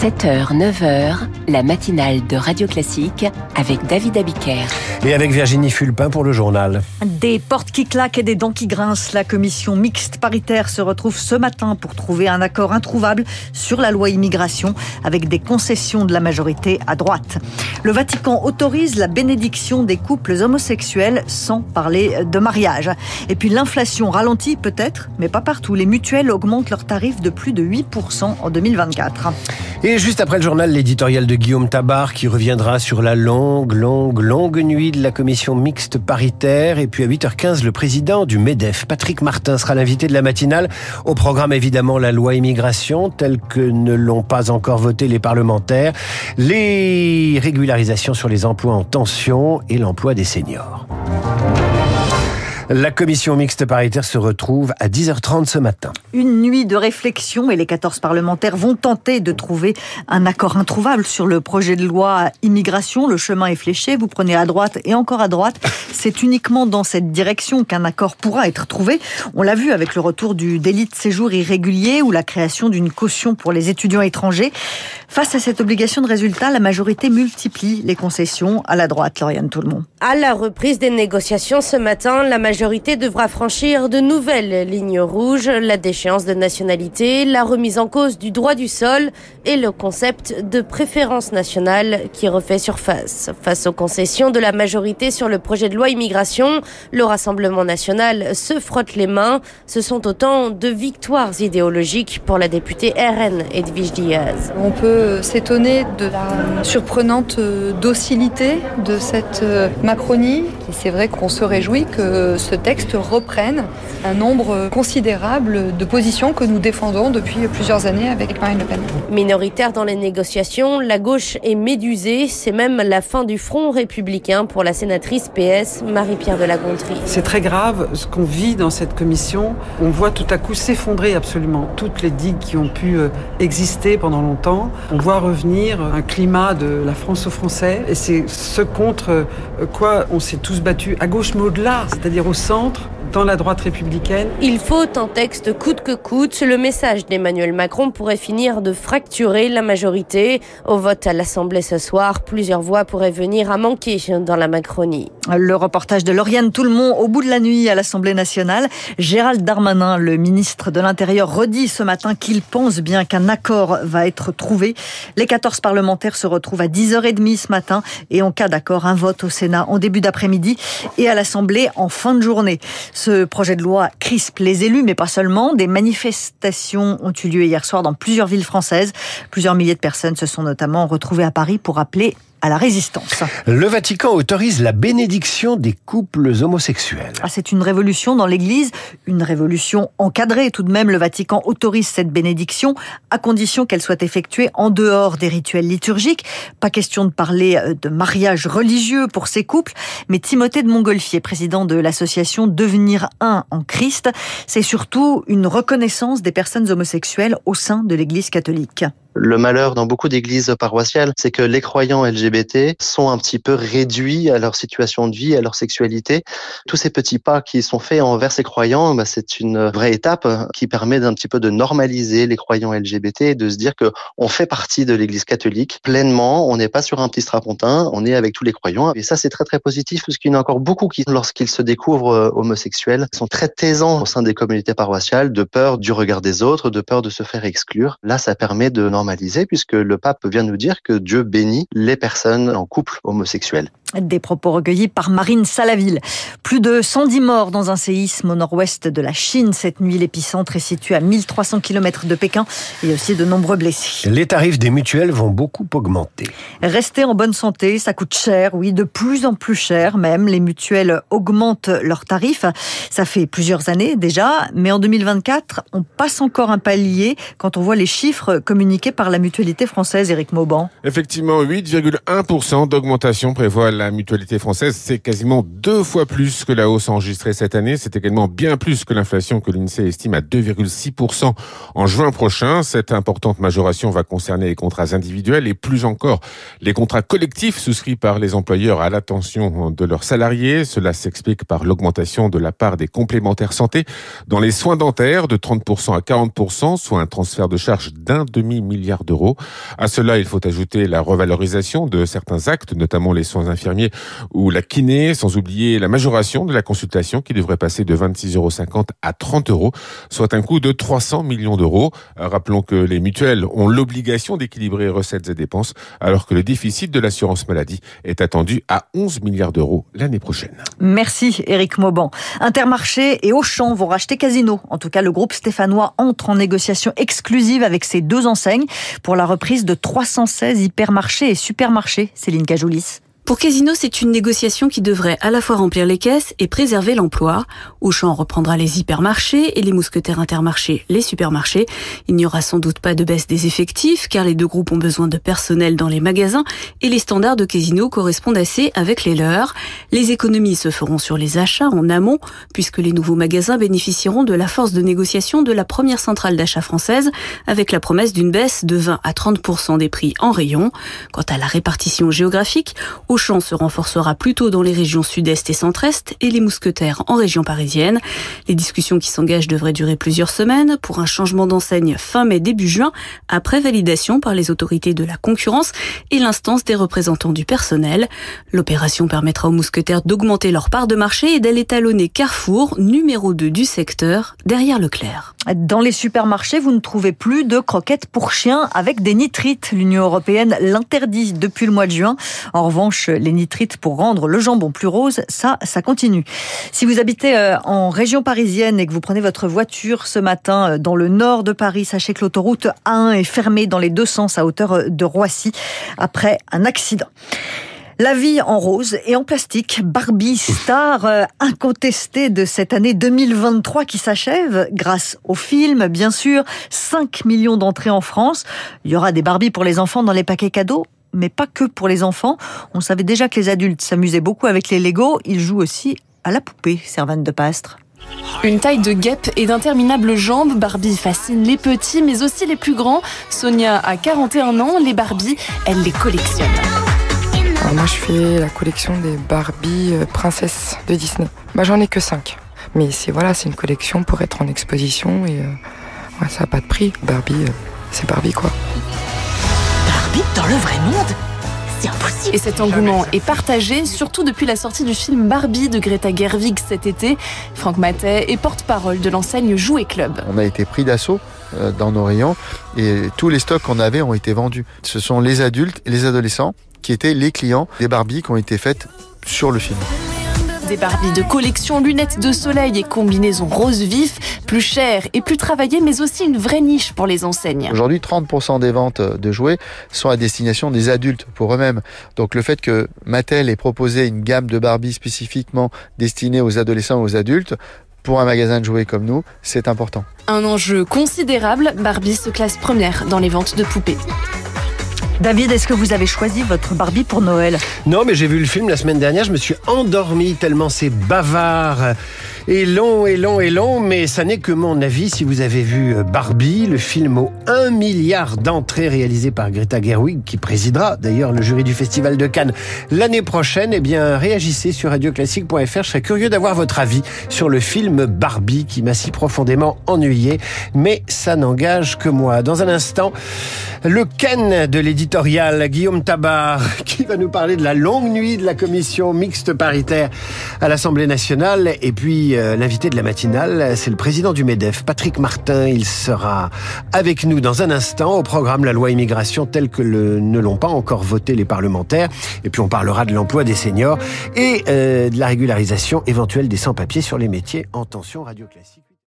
7h, 9h, la matinale de Radio Classique avec David Abiker. Et avec Virginie Fulpin pour le journal. Des portes qui claquent et des dents qui grincent, la commission mixte paritaire se retrouve ce matin pour trouver un accord introuvable sur la loi immigration avec des concessions de la majorité à droite. Le Vatican autorise la bénédiction des couples homosexuels sans parler de mariage. Et puis l'inflation ralentit peut-être, mais pas partout. Les mutuelles augmentent leurs tarifs de plus de 8% en 2024. Et juste après le journal, l'éditorial de Guillaume Tabar qui reviendra sur la longue, longue, longue nuit de la commission mixte paritaire. Et puis à 8h15, le président du MEDEF, Patrick Martin, sera l'invité de la matinale. Au programme, évidemment, la loi immigration, telle que ne l'ont pas encore voté les parlementaires, les régularisations sur les emplois en tension et l'emploi des seniors. La commission mixte paritaire se retrouve à 10h30 ce matin. Une nuit de réflexion et les 14 parlementaires vont tenter de trouver un accord introuvable sur le projet de loi immigration. Le chemin est fléché, vous prenez à droite et encore à droite. C'est uniquement dans cette direction qu'un accord pourra être trouvé. On l'a vu avec le retour du délit de séjour irrégulier ou la création d'une caution pour les étudiants étrangers. Face à cette obligation de résultat, la majorité multiplie les concessions à la droite, Lauriane Tout-le-Monde. À la reprise des négociations ce matin, la majorité devra franchir de nouvelles lignes rouges, la déchéance de nationalité, la remise en cause du droit du sol et le concept de préférence nationale qui refait surface. Face aux concessions de la majorité sur le projet de loi immigration, le Rassemblement national se frotte les mains. Ce sont autant de victoires idéologiques pour la députée RN Edwige Diaz. On peut s'étonner de la surprenante docilité de cette Macronie. Et c'est vrai qu'on se réjouit que ce texte reprenne un nombre considérable de positions que nous défendons depuis plusieurs années avec Marine Le Pen. Minoritaire dans les négociations, la gauche est médusée. C'est même la fin du front républicain pour la sénatrice PS Marie-Pierre de la Gontrie. C'est très grave ce qu'on vit dans cette commission. On voit tout à coup s'effondrer absolument toutes les digues qui ont pu exister pendant longtemps. On voit revenir un climat de la France aux Français et c'est ce contre quoi on s'est tous battus à gauche mais au-delà, c'est-à-dire au centre dans la droite républicaine. Il faut un texte coûte que coûte. Le message d'Emmanuel Macron pourrait finir de fracturer la majorité. Au vote à l'Assemblée ce soir, plusieurs voix pourraient venir à manquer dans la Macronie. Le reportage de Lauriane Tout-le-Monde au bout de la nuit à l'Assemblée nationale. Gérald Darmanin, le ministre de l'Intérieur, redit ce matin qu'il pense bien qu'un accord va être trouvé. Les 14 parlementaires se retrouvent à 10h30 ce matin et en cas d'accord, un vote au Sénat en début d'après-midi et à l'Assemblée en fin de journée. Ce projet de loi crispe les élus, mais pas seulement. Des manifestations ont eu lieu hier soir dans plusieurs villes françaises. Plusieurs milliers de personnes se sont notamment retrouvées à Paris pour appeler à la résistance. Le Vatican autorise la bénédiction des couples homosexuels. Ah, c'est une révolution dans l'Église, une révolution encadrée. Tout de même, le Vatican autorise cette bénédiction à condition qu'elle soit effectuée en dehors des rituels liturgiques. Pas question de parler de mariage religieux pour ces couples, mais Timothée de Montgolfier, président de l'association Devenir un en Christ, c'est surtout une reconnaissance des personnes homosexuelles au sein de l'Église catholique. Le malheur dans beaucoup d'églises paroissiales, c'est que les croyants LGBT sont un petit peu réduits à leur situation de vie, à leur sexualité. Tous ces petits pas qui sont faits envers ces croyants, bah, c'est une vraie étape qui permet d'un petit peu de normaliser les croyants LGBT et de se dire que on fait partie de l'église catholique pleinement. On n'est pas sur un petit strapontin, on est avec tous les croyants. Et ça, c'est très très positif parce qu'il y en a encore beaucoup qui, lorsqu'ils se découvrent homosexuels, sont très taisants au sein des communautés paroissiales de peur du regard des autres, de peur de se faire exclure. Là, ça permet de normaliser puisque le pape vient nous dire que Dieu bénit les personnes en couple homosexuel. Des propos recueillis par Marine Salaville. Plus de 110 morts dans un séisme au nord-ouest de la Chine. Cette nuit, l'épicentre est situé à 1300 km de Pékin et aussi de nombreux blessés. Les tarifs des mutuelles vont beaucoup augmenter. Rester en bonne santé, ça coûte cher, oui, de plus en plus cher même. Les mutuelles augmentent leurs tarifs. Ça fait plusieurs années déjà, mais en 2024, on passe encore un palier quand on voit les chiffres communiqués par la mutualité française, Éric Mauban. Effectivement, 8,1% d'augmentation prévoit la mutualité française. C'est quasiment deux fois plus que la hausse enregistrée cette année. C'est également bien plus que l'inflation que l'INSEE estime à 2,6% en juin prochain. Cette importante majoration va concerner les contrats individuels et plus encore les contrats collectifs souscrits par les employeurs à l'attention de leurs salariés. Cela s'explique par l'augmentation de la part des complémentaires santé dans les soins dentaires de 30% à 40%, soit un transfert de charge d'un demi-milliard milliards d'euros. À cela, il faut ajouter la revalorisation de certains actes, notamment les soins infirmiers ou la kiné, sans oublier la majoration de la consultation qui devrait passer de 26,50 euros à 30 euros, soit un coût de 300 millions d'euros. Rappelons que les mutuelles ont l'obligation d'équilibrer recettes et dépenses, alors que le déficit de l'assurance maladie est attendu à 11 milliards d'euros l'année prochaine. Merci Éric Mauban. Intermarché et Auchan vont racheter Casino. En tout cas, le groupe stéphanois entre en négociation exclusive avec ces deux enseignes pour la reprise de 316 hypermarchés et supermarchés. Céline Cajoulis. Pour Casino, c'est une négociation qui devrait à la fois remplir les caisses et préserver l'emploi. Auchan reprendra les hypermarchés et les mousquetaires intermarchés les supermarchés. Il n'y aura sans doute pas de baisse des effectifs car les deux groupes ont besoin de personnel dans les magasins et les standards de Casino correspondent assez avec les leurs. Les économies se feront sur les achats en amont puisque les nouveaux magasins bénéficieront de la force de négociation de la première centrale d'achat française avec la promesse d'une baisse de 20 à 30% des prix en rayon. Quant à la répartition géographique, Auchan se renforcera plutôt dans les régions sud-est et centre-est et les mousquetaires en région parisienne. Les discussions qui s'engagent devraient durer plusieurs semaines pour un changement d'enseigne fin mai début juin après validation par les autorités de la concurrence et l'instance des représentants du personnel. L'opération permettra aux mousquetaires d'augmenter leur part de marché et d'aller talonner Carrefour, numéro 2 du secteur, derrière Leclerc. Dans les supermarchés, vous ne trouvez plus de croquettes pour chiens avec des nitrites. L'Union européenne l'interdit depuis le mois de juin. En revanche, les nitrites pour rendre le jambon plus rose, ça, ça continue. Si vous habitez euh, en région parisienne et que vous prenez votre voiture ce matin euh, dans le nord de Paris, sachez que l'autoroute A1 est fermée dans les deux sens à hauteur euh, de Roissy après un accident. La vie en rose et en plastique. Barbie, star incontestée de cette année 2023 qui s'achève grâce au film, bien sûr. 5 millions d'entrées en France. Il y aura des Barbies pour les enfants dans les paquets cadeaux mais pas que pour les enfants. On savait déjà que les adultes s'amusaient beaucoup avec les Lego. Ils jouent aussi à la poupée, Servane de Pastre. Une taille de guêpe et d'interminables jambes, Barbie fascine les petits mais aussi les plus grands. Sonia a 41 ans, les Barbie, elle les collectionne. Alors moi je fais la collection des Barbie euh, princesses de Disney. Bah j'en ai que 5. Mais c'est voilà, c'est une collection pour être en exposition et euh, ouais, ça n'a pas de prix. Barbie, euh, c'est Barbie quoi dans le vrai monde c'est impossible. Et cet engouement est partagé, surtout depuis la sortie du film Barbie de Greta Gerwig cet été. Franck Matet est porte-parole de l'enseigne Jouet Club. On a été pris d'assaut euh, dans nos rayons et tous les stocks qu'on avait ont été vendus. Ce sont les adultes et les adolescents qui étaient les clients des Barbie qui ont été faites sur le film. Des Barbies de collection, lunettes de soleil et combinaisons rose vif, plus chères et plus travaillées, mais aussi une vraie niche pour les enseignes. Aujourd'hui, 30% des ventes de jouets sont à destination des adultes pour eux-mêmes. Donc le fait que Mattel ait proposé une gamme de Barbie spécifiquement destinée aux adolescents et aux adultes, pour un magasin de jouets comme nous, c'est important. Un enjeu considérable, Barbie se classe première dans les ventes de poupées. David, est-ce que vous avez choisi votre Barbie pour Noël? Non, mais j'ai vu le film la semaine dernière, je me suis endormi tellement c'est bavard et long et long et long, mais ça n'est que mon avis. Si vous avez vu euh, Barbie, le film aux 1 milliard d'entrées réalisé par Greta Gerwig, qui présidera d'ailleurs le jury du Festival de Cannes l'année prochaine, eh bien, réagissez sur radioclassique.fr. Je serais curieux d'avoir votre avis sur le film Barbie qui m'a si profondément ennuyé, mais ça n'engage que moi. Dans un instant, le Ken de l'éditorial, Guillaume Tabar, qui va nous parler de la longue nuit de la commission mixte paritaire à l'Assemblée nationale, et puis l'invité de la matinale, c'est le président du MEDEF, Patrick Martin. Il sera avec nous dans un instant au programme La loi immigration telle que le, ne l'ont pas encore voté les parlementaires. Et puis on parlera de l'emploi des seniors et euh, de la régularisation éventuelle des sans-papiers sur les métiers en tension radio classique.